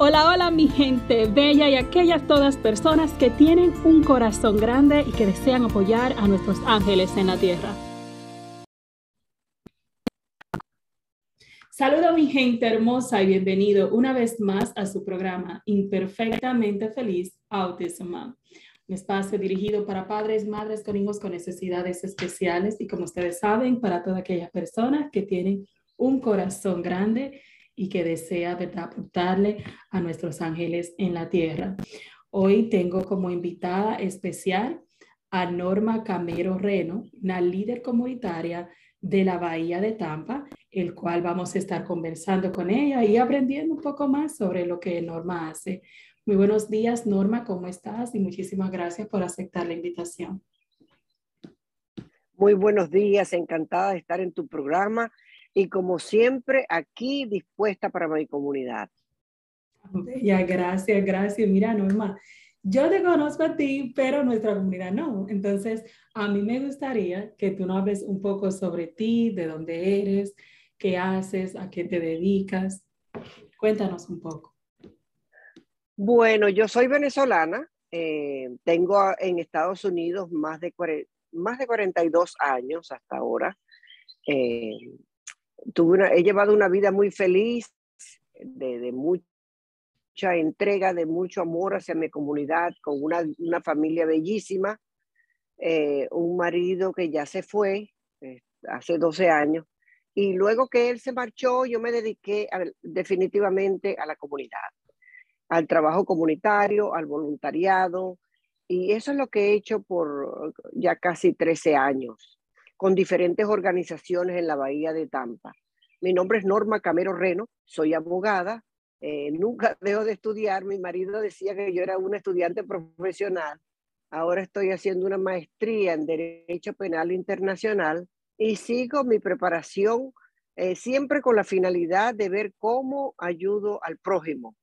Hola, hola mi gente bella y aquellas todas personas que tienen un corazón grande y que desean apoyar a nuestros ángeles en la tierra. Saludo mi gente hermosa y bienvenido una vez más a su programa Imperfectamente Feliz Autism un espacio dirigido para padres, madres con hijos con necesidades especiales y como ustedes saben, para todas aquellas personas que tienen un corazón grande y que desea ¿verdad? apuntarle a nuestros ángeles en la tierra. Hoy tengo como invitada especial a Norma Camero Reno, una líder comunitaria de la Bahía de Tampa, el cual vamos a estar conversando con ella y aprendiendo un poco más sobre lo que Norma hace. Muy buenos días, Norma, ¿cómo estás? Y muchísimas gracias por aceptar la invitación. Muy buenos días, encantada de estar en tu programa y como siempre aquí dispuesta para mi comunidad. Ya, gracias, gracias. Mira, Norma, yo te conozco a ti, pero nuestra comunidad no. Entonces, a mí me gustaría que tú nos hables un poco sobre ti, de dónde eres, qué haces, a qué te dedicas. Cuéntanos un poco. Bueno, yo soy venezolana. Eh, tengo en Estados Unidos más de, más de 42 años hasta ahora. Eh, he llevado una vida muy feliz, de, mucha entrega, de mucho amor hacia mi comunidad, con una, familia bellísima, eh, un marido que ya se fue eh, hace 12 años, y luego que él se marchó, yo me dediqué definitivamente a la comunidad, al trabajo comunitario, al voluntariado, y eso es lo que he hecho por ya casi 13 años con diferentes organizaciones en la Bahía de Tampa. Mi nombre es Norma Camero Reno, soy abogada, eh, nunca dejo de estudiar, mi marido decía que yo era una estudiante profesional, ahora estoy haciendo una maestría en Derecho Penal Internacional y sigo mi preparación eh, siempre con la finalidad de ver cómo ayudo al prójimo,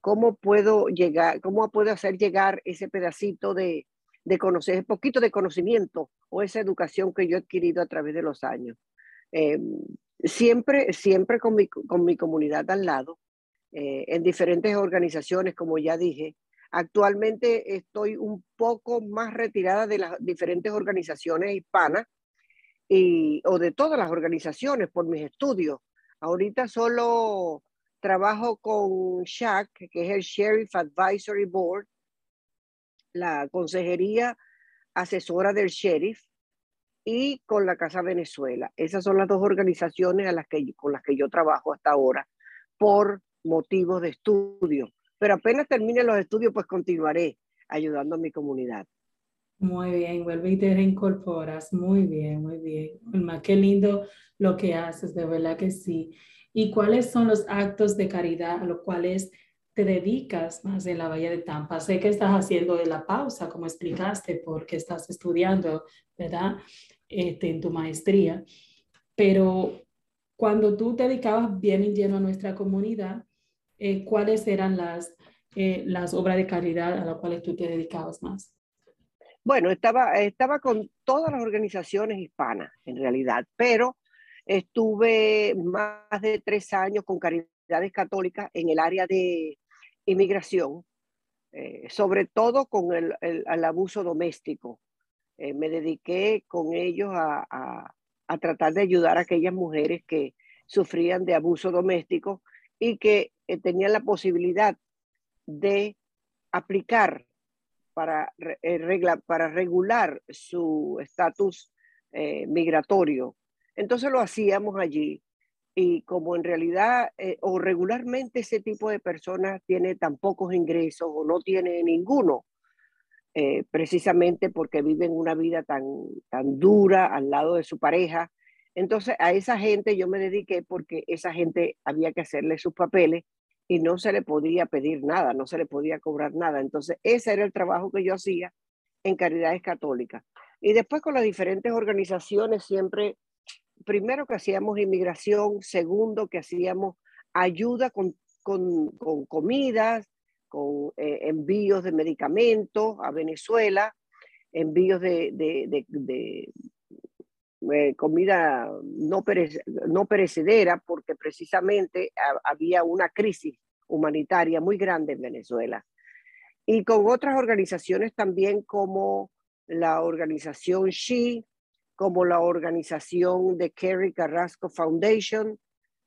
cómo puedo llegar, cómo puedo hacer llegar ese pedacito de, de conocer, ese poquito de conocimiento o esa educación que yo he adquirido a través de los años. Eh, siempre, siempre con mi, con mi comunidad al lado, eh, en diferentes organizaciones, como ya dije. Actualmente estoy un poco más retirada de las diferentes organizaciones hispanas y, o de todas las organizaciones por mis estudios. Ahorita solo trabajo con SHAC, que es el Sheriff Advisory Board, la consejería asesora del sheriff y con la Casa Venezuela. Esas son las dos organizaciones a las que, con las que yo trabajo hasta ahora por motivos de estudio. Pero apenas termine los estudios, pues continuaré ayudando a mi comunidad. Muy bien, vuelve y te reincorporas. Muy bien, muy bien. Más qué lindo lo que haces, de verdad que sí. ¿Y cuáles son los actos de caridad a los cuales te dedicas más en la Bahía de Tampa. Sé que estás haciendo de la pausa, como explicaste, porque estás estudiando, ¿verdad? Este, en tu maestría. Pero cuando tú te dedicabas bien y lleno a nuestra comunidad, eh, ¿cuáles eran las, eh, las obras de caridad a las cuales tú te dedicabas más? Bueno, estaba, estaba con todas las organizaciones hispanas, en realidad, pero estuve más de tres años con caridades católicas en el área de inmigración, eh, sobre todo con el, abuso doméstico. Eh, me dediqué con ellos a, tratar de ayudar a aquellas mujeres que sufrían de abuso doméstico y que eh, tenían la posibilidad de aplicar para, para regular su estatus migratorio. Entonces lo hacíamos allí y como en realidad eh, o regularmente ese tipo de personas tiene tan pocos ingresos o no tiene ninguno, eh, precisamente porque viven una vida tan, tan dura al lado de su pareja. Entonces a esa gente yo me dediqué porque esa gente había que hacerle sus papeles y no se le podía pedir nada, no se le podía cobrar nada. Entonces, ese era el trabajo que yo hacía en Caridades Católicas. Y después con las diferentes organizaciones, siempre, primero que hacíamos inmigración, segundo que hacíamos ayuda con, con, comidas, con eh, envíos de medicamentos a Venezuela, envíos de, de, eh, comida no, no perecedera, porque precisamente había una crisis humanitaria muy grande en Venezuela. Y con otras organizaciones también como la organización SHE, como la organización de Kerry Carrasco Foundation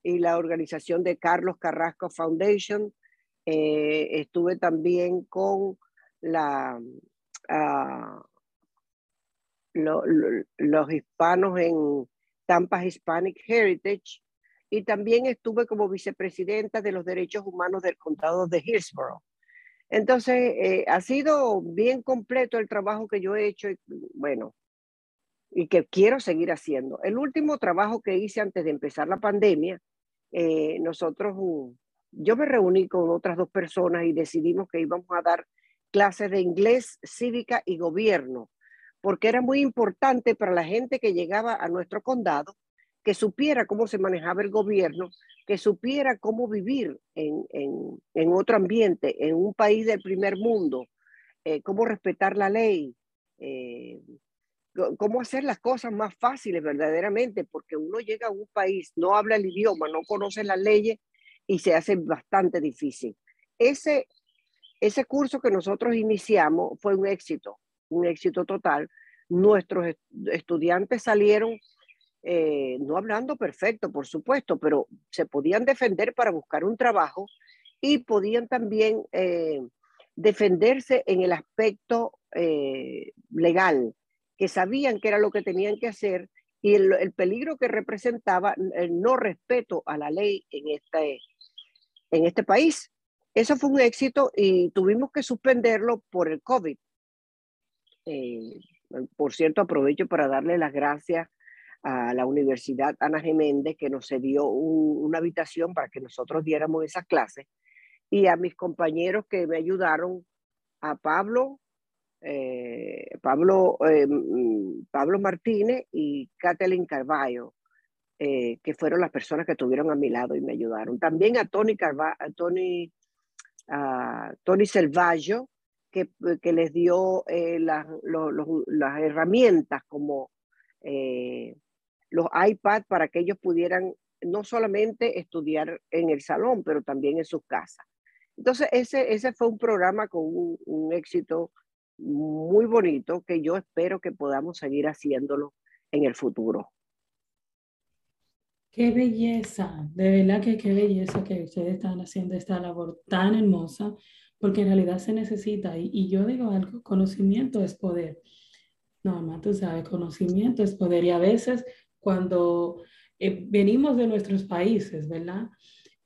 y la organización de Carlos Carrasco Foundation. Eh, estuve también con la, uh, los hispanos en Tampa Hispanic Heritage y también estuve como vicepresidenta de los derechos humanos del condado de Hillsborough. Entonces, eh, ha sido bien completo el trabajo que yo he hecho, bueno, y que quiero seguir haciendo. El último trabajo que hice antes de empezar la pandemia, eh, nosotros, yo me reuní con otras dos personas y decidimos que íbamos a dar clases de inglés, cívica y gobierno porque era muy importante para la gente que llegaba a nuestro condado que supiera cómo se manejaba el gobierno, que supiera cómo vivir en, en, otro ambiente, en un país del primer mundo, eh, cómo respetar la ley, eh, cómo hacer las cosas más fáciles verdaderamente, porque uno llega a un país, no habla el idioma, no conoce las leyes y se hace bastante difícil. Ese, ese curso que nosotros iniciamos fue un éxito un éxito total. Nuestros estudiantes salieron, eh, no hablando perfecto, por supuesto, pero se podían defender para buscar un trabajo y podían también eh, defenderse en el aspecto eh, legal, que sabían que era lo que tenían que hacer y el, el, peligro que representaba el no respeto a la ley en este, en este país. Eso fue un éxito y tuvimos que suspenderlo por el COVID. Eh, por cierto, aprovecho para darle las gracias a la Universidad Ana Geméndez que nos cedió una habitación para que nosotros diéramos esas clases y a mis compañeros que me ayudaron, a Pablo, eh, Pablo, eh, mm, Pablo Martínez y Kathleen Carballo, que fueron las personas que estuvieron a mi lado y me ayudaron. También a Tony Carvalho, a Tony, Tony que, que les dio eh, las, herramientas como eh, los iPads para que ellos pudieran no solamente estudiar en el salón, pero también en sus casas. Entonces, ese, ese fue un programa con un, un éxito muy bonito que yo espero que podamos seguir haciéndolo en el futuro. Qué belleza, de verdad que qué belleza que ustedes están haciendo esta labor tan hermosa porque en realidad se necesita, y, yo digo algo, conocimiento es poder. No, más tú sabes, conocimiento es poder. Y a veces cuando eh, venimos de nuestros países, ¿verdad?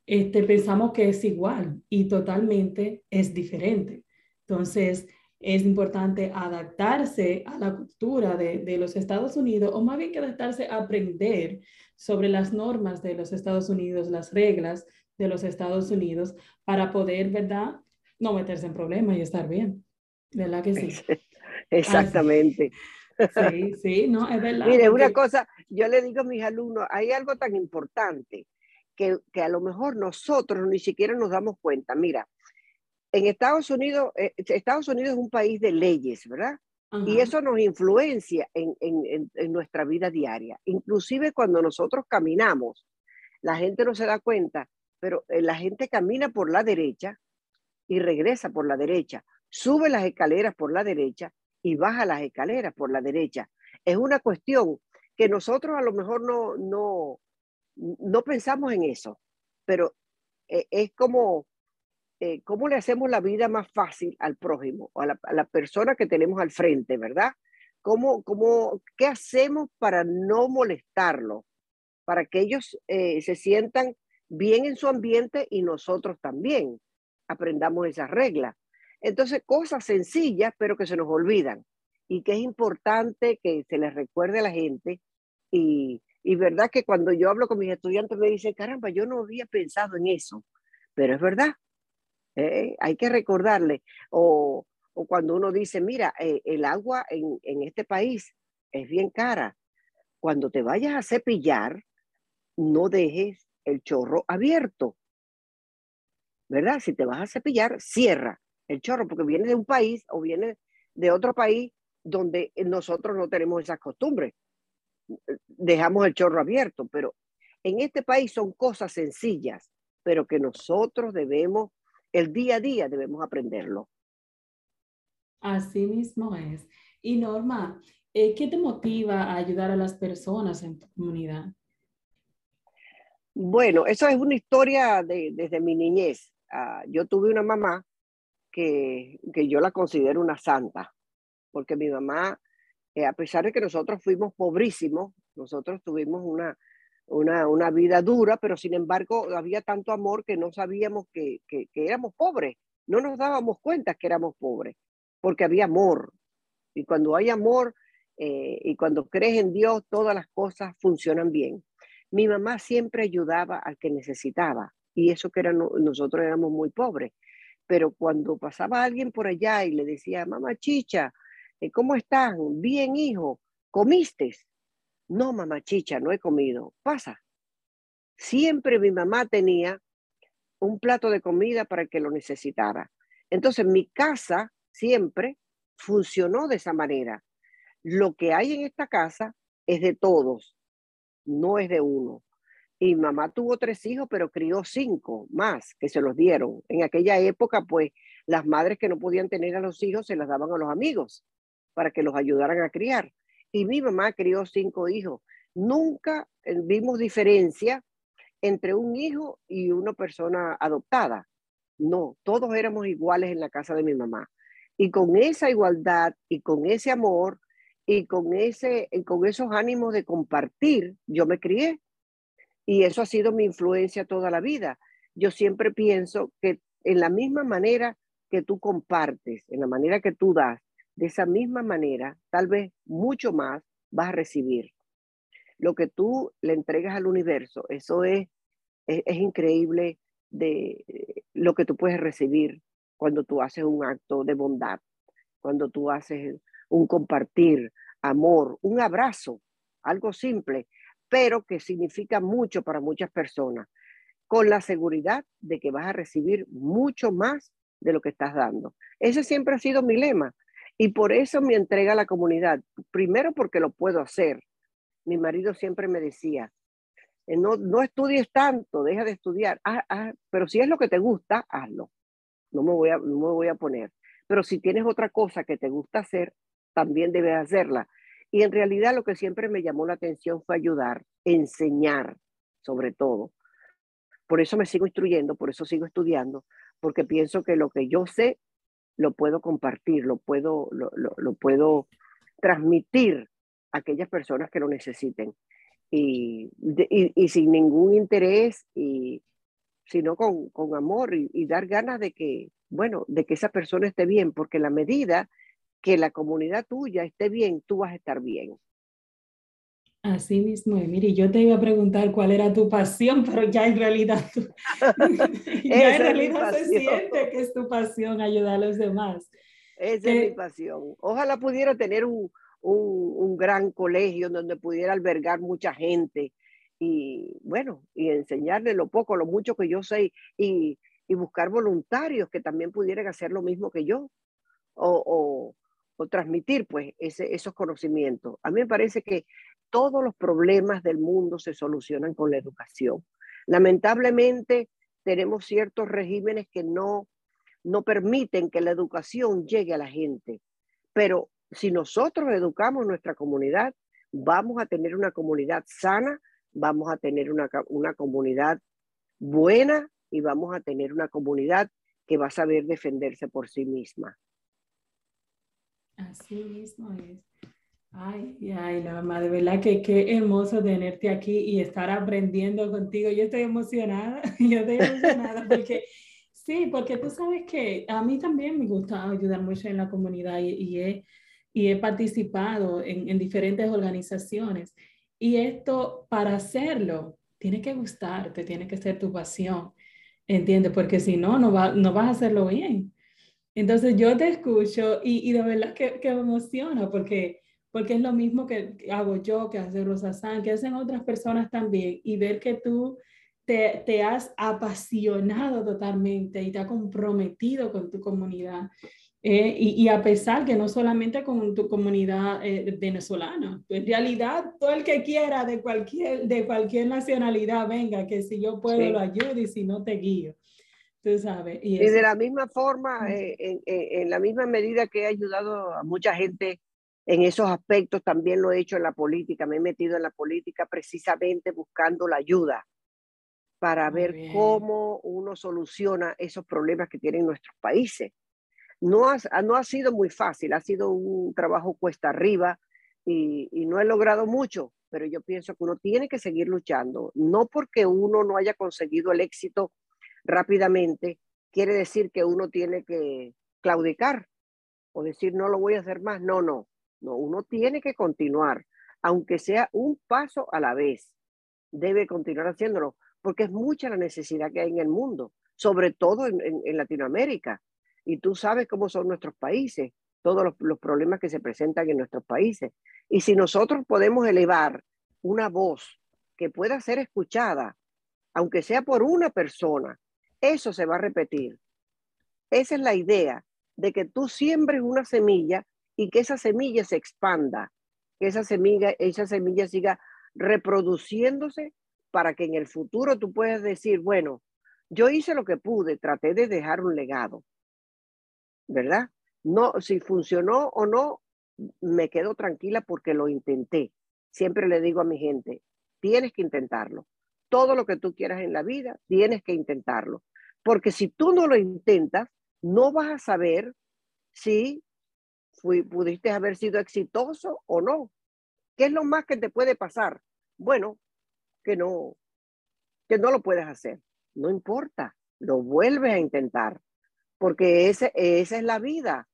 Este, pensamos que es igual y totalmente es diferente. Entonces, es importante adaptarse a la cultura de, de, los Estados Unidos, o más bien que adaptarse a aprender sobre las normas de los Estados Unidos, las reglas de los Estados Unidos, para poder, ¿verdad?, no meterse en problemas y estar bien. ¿Verdad que sí? Exactamente. Sí, sí, no, es verdad. Mire, una cosa, yo le digo a mis alumnos, hay algo tan importante que, que, a lo mejor nosotros ni siquiera nos damos cuenta. Mira, en Estados Unidos, eh, Estados Unidos es un país de leyes, ¿verdad? Y eso nos influencia en, en, en, nuestra vida diaria. Inclusive cuando nosotros caminamos, la gente no se da cuenta, pero eh, la gente camina por la derecha y regresa por la derecha, sube las escaleras por la derecha y baja las escaleras por la derecha. Es una cuestión que nosotros a lo mejor no, no, no pensamos en eso, pero eh, es como, eh, ¿cómo le hacemos la vida más fácil al prójimo o a la, persona que tenemos al frente, verdad? ¿Cómo, cómo, ¿Qué hacemos para no molestarlo? Para que ellos eh, se sientan bien en su ambiente y nosotros también aprendamos esas reglas. Entonces, cosas sencillas, pero que se nos olvidan y que es importante que se les recuerde a la gente. Y, y verdad que cuando yo hablo con mis estudiantes me dicen, caramba, yo no había pensado en eso, pero es verdad. Eh, hay que recordarle. O, cuando uno dice, mira, eh, el agua en, en este país es bien cara. Cuando te vayas a cepillar, no dejes el chorro abierto. ¿Verdad? Si te vas a cepillar, cierra el chorro, porque viene de un país o viene de otro país donde nosotros no tenemos esas costumbres. Dejamos el chorro abierto, pero en este país son cosas sencillas, pero que nosotros debemos, el día a día debemos aprenderlo. Así mismo es. Y Norma, eh, ¿qué te motiva a ayudar a las personas en tu comunidad? Bueno, eso es una historia de, desde mi niñez. Ah, yo tuve una mamá que, que, yo la considero una santa, porque mi mamá, eh, a pesar de que nosotros fuimos pobrísimos, nosotros tuvimos una, una, una, vida dura, pero sin embargo había tanto amor que no sabíamos que, que, éramos pobres, no nos dábamos cuenta que éramos pobres, porque había amor. Y cuando hay amor eh, y cuando crees en Dios, todas las cosas funcionan bien. Mi mamá siempre ayudaba al que necesitaba y eso que era, nosotros éramos muy pobres. Pero cuando pasaba alguien por allá y le decía, mamá chicha, eh, ¿cómo están? Bien, hijo, ¿comiste? No, mamá chicha, no he comido. Pasa. Siempre mi mamá tenía un plato de comida para el que lo necesitara. Entonces mi casa siempre funcionó de esa manera. Lo que hay en esta casa es de todos no es de uno. Y mamá tuvo tres hijos, pero crió cinco más que se los dieron. En aquella época, pues las madres que no podían tener a los hijos se las daban a los amigos para que los ayudaran a criar. Y mi mamá crió cinco hijos. Nunca eh, vimos diferencia entre un hijo y una persona adoptada. No, todos éramos iguales en la casa de mi mamá. Y con esa igualdad y con ese amor, y con, ese, con esos ánimos de compartir, yo me crié. Y eso ha sido mi influencia toda la vida. Yo siempre pienso que en la misma manera que tú compartes, en la manera que tú das, de esa misma manera, tal vez mucho más, vas a recibir. Lo que tú le entregas al universo, eso es, es, increíble de lo que tú puedes recibir cuando tú haces un acto de bondad, cuando tú haces un compartir, amor, un abrazo, algo simple, pero que significa mucho para muchas personas, con la seguridad de que vas a recibir mucho más de lo que estás dando. Ese siempre ha sido mi lema y por eso me entrega a la comunidad. Primero porque lo puedo hacer. Mi marido siempre me decía, eh, no, no estudies tanto, deja de estudiar, ah, ah, pero si es lo que te gusta, hazlo. No me, voy a, no me voy a poner. Pero si tienes otra cosa que te gusta hacer, también debes hacerla. Y en realidad lo que siempre me llamó la atención fue ayudar, enseñar sobre todo. Por eso me sigo instruyendo, por eso sigo estudiando, porque pienso que lo que yo sé lo puedo compartir, lo puedo, lo, lo, puedo transmitir a aquellas personas que lo necesiten. Y, y, sin ningún interés, y, sino con, con amor y, y, dar ganas de que, bueno, de que esa persona esté bien, porque la medida que la comunidad tuya esté bien, tú vas a estar bien. Así mismo, mire, yo te iba a preguntar cuál era tu pasión, pero ya en realidad, ya en realidad se siente que es tu pasión ayudar a los demás. Esa es mi pasión. Ojalá pudiera tener un, un, un, gran colegio donde pudiera albergar mucha gente y, bueno, y enseñarle lo poco, lo mucho que yo sé y, y buscar voluntarios que también pudieran hacer lo mismo que yo. O, o, o transmitir pues ese, esos conocimientos. A mí me parece que todos los problemas del mundo se solucionan con la educación. Lamentablemente tenemos ciertos regímenes que no, no permiten que la educación llegue a la gente, pero si nosotros educamos nuestra comunidad, vamos a tener una comunidad sana, vamos a tener una, una comunidad buena y vamos a tener una comunidad que va a saber defenderse por sí misma. Así mismo es. Ay, ay, Norma, de verdad que qué hermoso tenerte aquí y estar aprendiendo contigo. Yo estoy emocionada, yo estoy emocionada porque sí, porque tú sabes que a mí también me gusta ayudar mucho en la comunidad y, y he, y he participado en, en diferentes organizaciones. Y esto, para hacerlo, tiene que gustarte, tiene que ser tu pasión. ¿entiendes? Porque si no, no, va, no vas a hacerlo bien. Entonces yo te escucho y, y de verdad que, que me emociona porque, porque es lo mismo que hago yo, que hace Rosa San, que hacen otras personas también y ver que tú te, te, has apasionado totalmente y te has comprometido con tu comunidad. Eh, y, y, a pesar que no solamente con tu comunidad eh, venezolana, en realidad todo el que quiera de cualquier, de cualquier nacionalidad, venga, que si yo puedo lo ayudo y si no te guío. Tú sabes. Y, y de la misma forma, eh, en, en, la misma medida que he ayudado a mucha gente en esos aspectos, también lo he hecho en la política, me he metido en la política precisamente buscando la ayuda para Muy ver bien. cómo uno soluciona esos problemas que tienen nuestros países. No ha, no ha sido muy fácil, ha sido un trabajo cuesta arriba y, y no he logrado mucho, pero yo pienso que uno tiene que seguir luchando, no porque uno no haya conseguido el éxito rápidamente, quiere decir que uno tiene que claudicar o decir no lo voy a hacer más, no, no, no, uno tiene que continuar, aunque sea un paso a la vez, debe continuar haciéndolo, porque es mucha la necesidad que hay en el mundo, sobre todo en Latinoamérica y tú sabes cómo son nuestros países, todos los, los, problemas que se presentan en nuestros países. Y si nosotros podemos elevar una voz que pueda ser escuchada, aunque sea por una persona, eso se va a repetir. Esa es la idea de que tú siembres una semilla y que esa semilla se expanda, que esa semilla, esa semilla siga reproduciéndose para que en el futuro tú puedas decir, bueno, yo hice lo que pude, traté de dejar un legado, ¿verdad? No, si funcionó o no, me quedo tranquila porque lo intenté. Siempre le digo a mi gente, tienes que intentarlo. Todo lo que tú quieras en la vida, tienes que intentarlo. Porque si tú no lo intentas, no vas a saber si fui, pudiste haber sido exitoso o no. ¿Qué es lo más que te puede pasar? Bueno, que no, que no lo puedes hacer. No importa, lo vuelves a intentar porque ese, esa es la vida,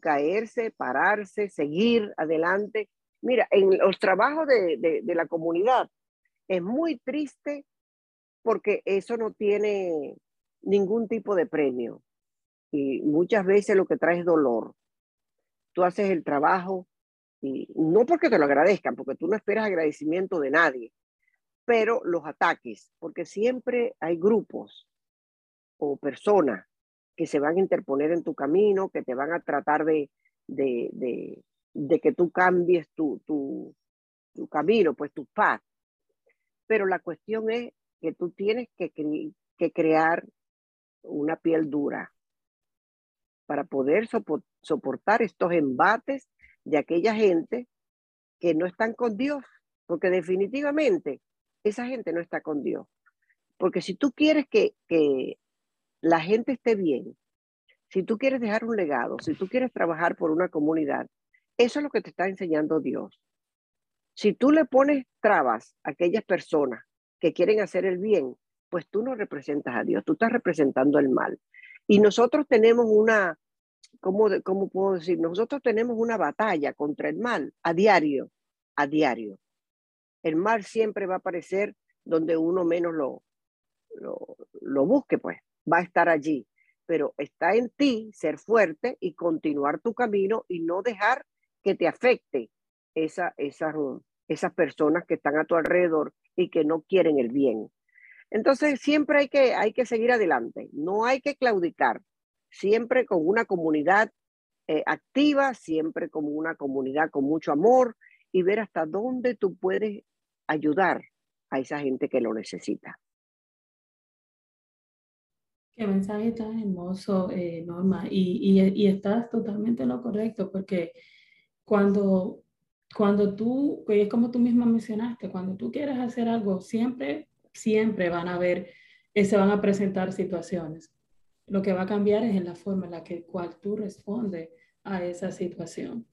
caerse, pararse, seguir adelante. Mira, en los trabajos de, de, de la comunidad es muy triste porque eso no tiene ningún tipo de premio y muchas veces lo que trae es dolor. Tú haces el trabajo y no porque te lo agradezcan, porque tú no esperas agradecimiento de nadie, pero los ataques, porque siempre hay grupos o personas que se van a interponer en tu camino, que te van a tratar de, de, de, que tú cambies tu, tu, camino, pues tu paz. Pero la cuestión es que tú tienes que, que crear una piel dura para poder soportar estos embates de aquella gente que no están con Dios, porque definitivamente esa gente no está con Dios. Porque si tú quieres que, la gente esté bien, si tú quieres dejar un legado, si tú quieres trabajar por una comunidad, eso es lo que te está enseñando Dios. Si tú le pones trabas a aquellas personas que quieren hacer el bien, pues tú no representas a Dios, tú estás representando el mal. Y nosotros tenemos una, ¿cómo, cómo puedo decir? Nosotros tenemos una batalla contra el mal a diario, a diario. El mal siempre va a aparecer donde uno menos lo, lo, busque, pues va a estar allí, pero está en ti ser fuerte y continuar tu camino y no dejar que te afecte esa, esa, esas personas que están a tu alrededor y que no quieren el bien. Entonces, siempre hay que, hay que seguir adelante, no hay que claudicar, siempre con una comunidad eh, activa, siempre como una comunidad con mucho amor y ver hasta dónde tú puedes ayudar a esa gente que lo necesita. Qué mensaje tan hermoso, eh, Norma, y, y, y, estás totalmente en lo correcto, porque cuando, cuando tú, es como tú misma mencionaste, cuando tú quieres hacer algo, siempre, siempre van a ver, eh, se van a presentar situaciones. Lo que va a cambiar es en la forma en la que cual tú respondes a esa situación.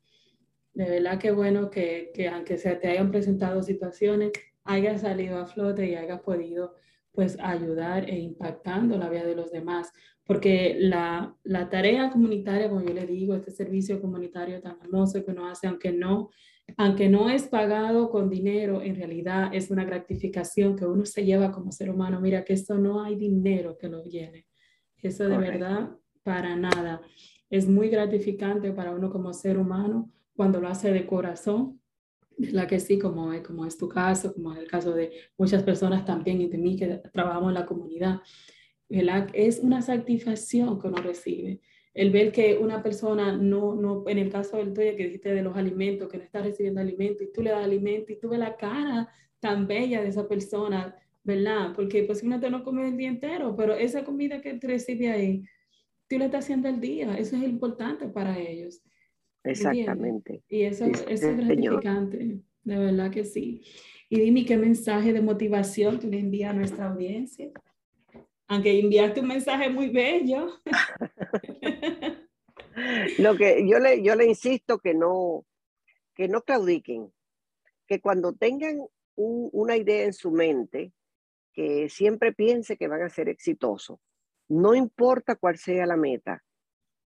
De verdad que bueno que, que aunque se te hayan presentado situaciones, hayas salido a flote y hayas podido pues ayudar e impactando la vida de los demás, porque la, la tarea comunitaria, como yo le digo, este servicio comunitario tan hermoso que uno hace, aunque no aunque no es pagado con dinero, en realidad es una gratificación que uno se lleva como ser humano. Mira que esto no hay dinero que lo viene. Eso de verdad, para nada. Es muy gratificante para uno como ser humano cuando lo hace de corazón. La que sí, como, como es tu caso, como es el caso de muchas personas también y de mí que trabajamos en la comunidad. Es una satisfacción que uno recibe el ver que una persona no, no, en el caso del tuyo que dijiste de los alimentos, que no está recibiendo alimentos y tú le das alimento y tú ves la cara tan bella de esa persona, ¿verdad? Porque posiblemente no come el día entero, pero esa comida que tú recibes ahí, tú le estás haciendo el día, eso es importante para ellos. Exactamente. Y eso, eso es gratificante, de verdad que sí. Y dime qué mensaje de motivación tú le envías a nuestra audiencia aunque enviaste un mensaje muy bello. Lo que yo le, yo le insisto que no, que no claudiquen, que cuando tengan una idea en su mente, que siempre piense que van a ser exitosos. No importa cuál sea la meta,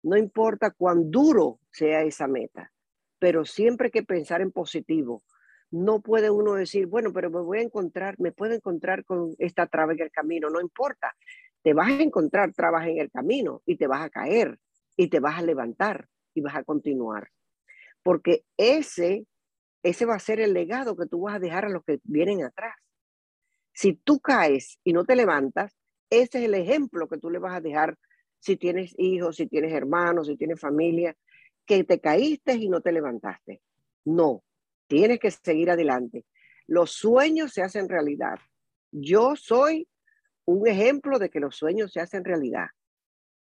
no importa cuán duro sea esa meta, pero siempre hay que pensar en positivo. No puede uno decir, bueno, pero me voy a encontrar, me puedo encontrar con esta traba en el camino, no importa. Te vas a encontrar trabas en el camino y te vas a caer y te vas a levantar y vas a continuar. Porque ese, ese va a ser el legado que tú vas a dejar a los que vienen atrás. Si tú caes y no te levantas, ese es el ejemplo que tú le vas a dejar si tienes hijos, si tienes hermanos, si tienes familia, que te caíste y no te levantaste. No, Tienes que seguir adelante. Los sueños se hacen realidad. Yo soy un ejemplo de que los sueños se hacen realidad.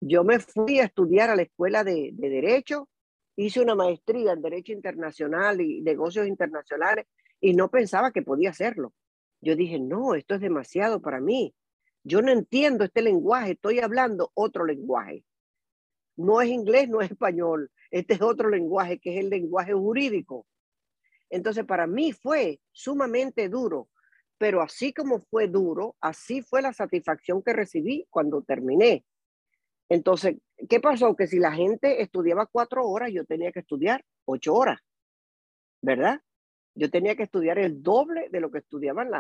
Yo me fui a estudiar a la escuela de, Derecho, hice una maestría en Derecho Internacional y Negocios Internacionales y no pensaba que podía hacerlo. Yo dije, no, esto es demasiado para mí. Yo no entiendo este lenguaje, estoy hablando otro lenguaje. No es inglés, no es español, este es otro lenguaje que es el lenguaje jurídico. Entonces, para mí fue sumamente duro, pero así como fue duro, así fue la satisfacción que recibí cuando terminé. Entonces, ¿qué pasó? Que si la gente estudiaba cuatro horas, yo tenía que estudiar ocho horas, ¿verdad? Yo tenía que estudiar el doble de lo que estudiaban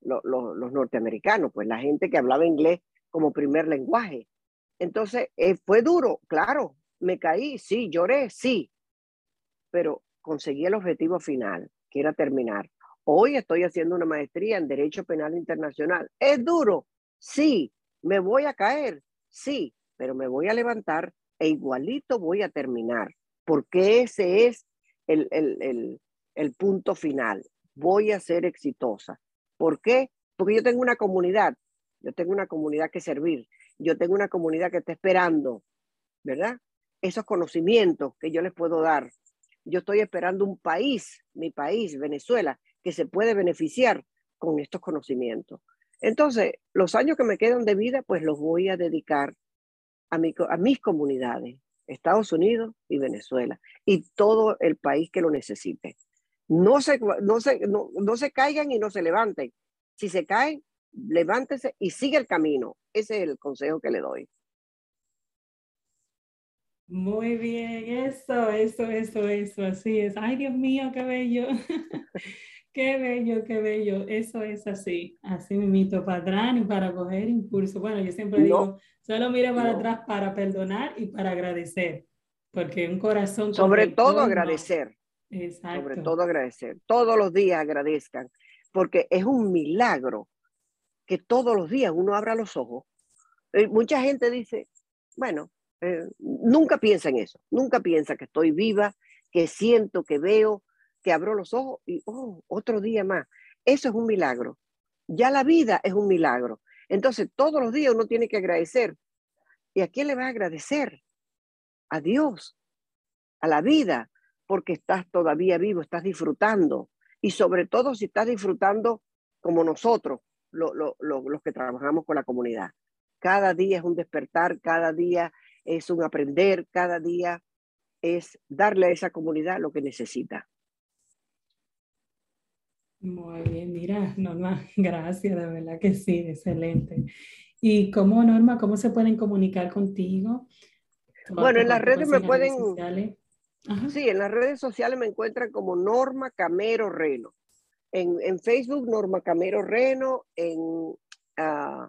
los norteamericanos, pues la gente que hablaba inglés como primer lenguaje. Entonces, eh, fue duro, claro, me caí, sí, lloré, sí, pero conseguí el objetivo final, que era terminar. Hoy estoy haciendo una maestría en Derecho Penal Internacional. ¿Es duro? Sí. ¿Me voy a caer? Sí, pero me voy a levantar e igualito voy a terminar, porque ese es el, el, el punto final. Voy a ser exitosa. ¿Por qué? Porque yo tengo una comunidad, yo tengo una comunidad que servir, yo tengo una comunidad que está esperando, ¿verdad? Esos conocimientos que yo les puedo dar yo estoy esperando un país, mi país, Venezuela, que se puede beneficiar con estos conocimientos. Entonces, los años que me quedan de vida, pues los voy a dedicar a, mis comunidades, Estados Unidos y Venezuela, y todo el país que lo necesite. No se, no, se, no, no se caigan y no se levanten. Si se caen, levántese y sigue el camino. Ese es el consejo que le doy. Muy bien, eso, eso, eso, eso, así es. Ay, Dios mío, qué bello. qué bello, qué bello. Eso es así, así mito para atrás y para coger impulso. Bueno, yo siempre digo, solo mire para atrás para perdonar y para agradecer, porque un corazón... Sobre todo agradecer. Exacto. Sobre todo agradecer. Todos los días agradezcan, porque es un milagro que todos los días uno abra los ojos. Eh, mucha gente dice, bueno, eh, nunca piensa en eso, nunca piensa que estoy viva, que siento, que veo, que abro los ojos y, oh, otro día más. Eso es un milagro. Ya la vida es un milagro. Entonces, todos los días uno tiene que agradecer. ¿Y a quién le va a agradecer? A Dios, a la vida, porque estás todavía vivo, estás disfrutando. Y sobre todo si estás disfrutando como nosotros, los que trabajamos con la comunidad. Cada día es un despertar, cada día es un aprender cada día, es darle a esa comunidad lo que necesita. Muy bien, mira, Norma, gracias, de verdad que sí, excelente. ¿Y cómo, Norma, cómo se pueden comunicar contigo? Bueno, en las redes me pueden, Sí, en las redes sociales me encuentran como Norma Camero Reno. En, en Facebook, Norma Camero Reno. En, ah,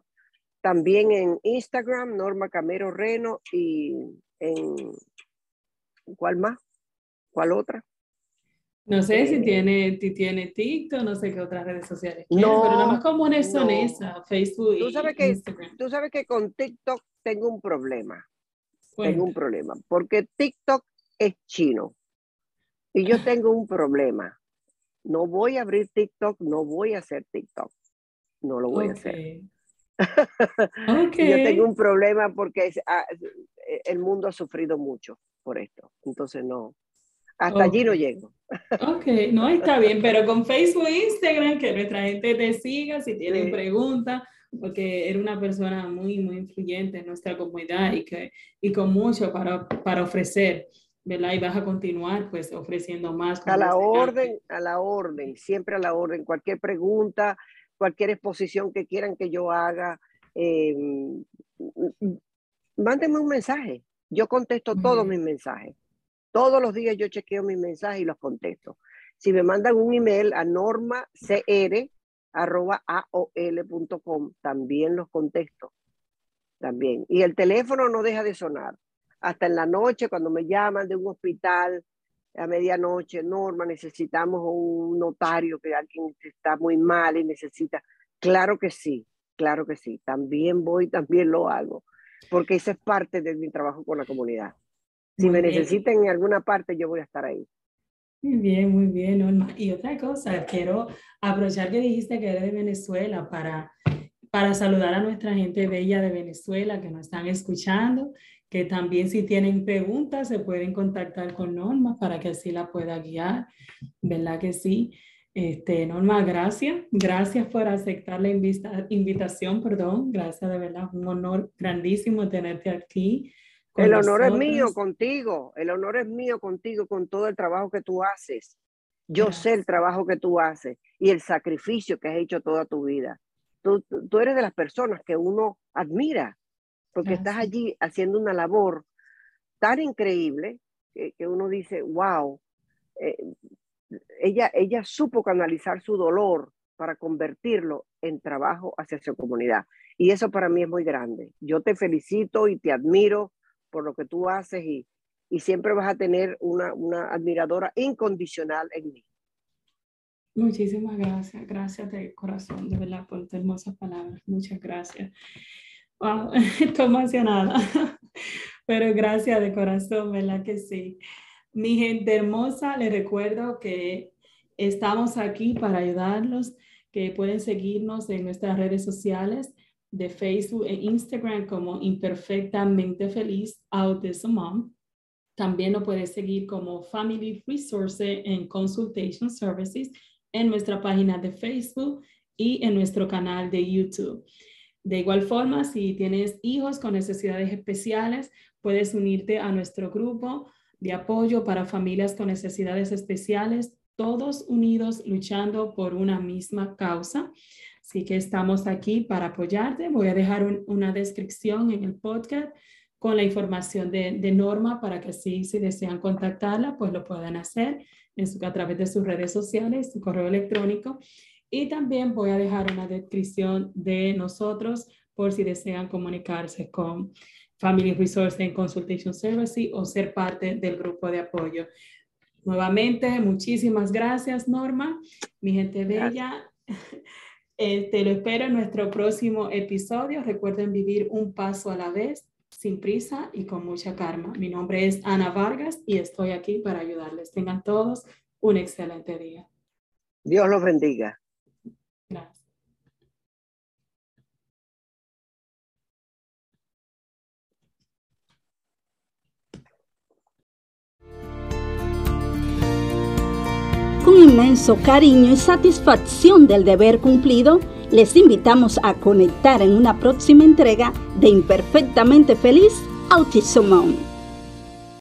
también en Instagram, Norma Camero Reno. Y en. ¿Cuál más? ¿Cuál otra? No sé si eh, tiene, si tiene TikTok, no sé qué otras redes sociales. no, pero nada más comunes son esas, Facebook ¿Tú sabes que, Tú sabes que con TikTok tengo un problema. Tengo un problema. Porque TikTok es chino. Y yo tengo un problema. No voy a abrir TikTok, no voy a hacer TikTok. No lo voy a hacer. Okay. yo tengo un problema porque ah, el mundo ha sufrido mucho por esto. Entonces no, hasta allí no llego. Ok, no está bien, pero con Facebook e Instagram, que nuestra gente te siga si tienen preguntas, porque eres una persona muy, muy influyente en nuestra comunidad y, que, y con mucho para, para ofrecer. ¿verdad? Y vas a continuar pues ofreciendo más. A la orden, a la orden, siempre a la orden. Cualquier pregunta, cualquier exposición que quieran que yo haga, eh, mándenme un mensaje. Yo contesto todos mis mensajes. Todos los días yo chequeo mis mensajes y los contesto. Si me mandan un email a normacr.aol.com, también los contesto. También. Y el teléfono no deja de sonar. Hasta en la noche, cuando me llaman de un hospital a medianoche, Norma, necesitamos un notario que alguien está muy mal y necesita. Claro que sí, claro que sí. También voy, también lo hago, porque eso es parte de mi trabajo con la comunidad. Si me necesiten en alguna parte, yo voy a estar ahí. Muy bien, muy bien, Norma. Y otra cosa, quiero aprovechar que dijiste que eres de Venezuela para, para saludar a nuestra gente bella de Venezuela que nos están escuchando, que también si tienen preguntas se pueden contactar con Norma para que así la pueda guiar, ¿verdad que sí? Este, Norma, gracias. Gracias por aceptar la invitación, perdón. Gracias, de verdad, un honor grandísimo tenerte aquí. El honor es mío contigo, el honor es mío contigo con todo el trabajo que tú haces. Yo sé el trabajo que tú haces y el sacrificio que has hecho toda tu vida. Tú, tú eres de las personas que uno admira porque estás allí haciendo una labor tan increíble que, que uno dice, wow, eh, ella, ella supo canalizar su dolor para convertirlo en trabajo hacia su comunidad. Y eso para mí es muy grande. Yo te felicito y te admiro por lo que tú haces y, y siempre vas a tener una, una admiradora incondicional en mí. Muchísimas gracias, gracias de corazón, de verdad, por tus hermosas palabras. Muchas gracias. Wow, estoy emocionada, pero gracias de corazón, ¿verdad que sí? Mi gente hermosa, les recuerdo que estamos aquí para ayudarlos, que pueden seguirnos en nuestras redes sociales de Facebook e Instagram como Imperfectamente Feliz Autism Mom. También nos puedes seguir como Family Resource and Consultation Services en nuestra página de Facebook y en nuestro canal de YouTube. De igual forma, si tienes hijos con necesidades especiales, puedes unirte a nuestro grupo de apoyo para familias con necesidades especiales, todos unidos luchando por una misma causa. Así que estamos aquí para apoyarte. Voy a dejar una descripción en el podcast con la información de, Norma para que si desean contactarla, pues lo puedan hacer en su, a través de sus redes sociales, su correo electrónico. Y también voy a dejar una descripción de nosotros por si desean comunicarse con Family Resource and Consultation Service o ser parte del grupo de apoyo. Nuevamente, muchísimas gracias, Norma, mi gente bella. Eh, te lo espero en nuestro próximo episodio. Recuerden vivir un paso a la vez, sin prisa y con mucha calma. Mi nombre es Ana Vargas y estoy aquí para ayudarles. Tengan todos un excelente día. Dios los bendiga. Gracias. Inmenso cariño y satisfacción del deber cumplido, les invitamos a conectar en una próxima entrega de Imperfectamente Feliz Autism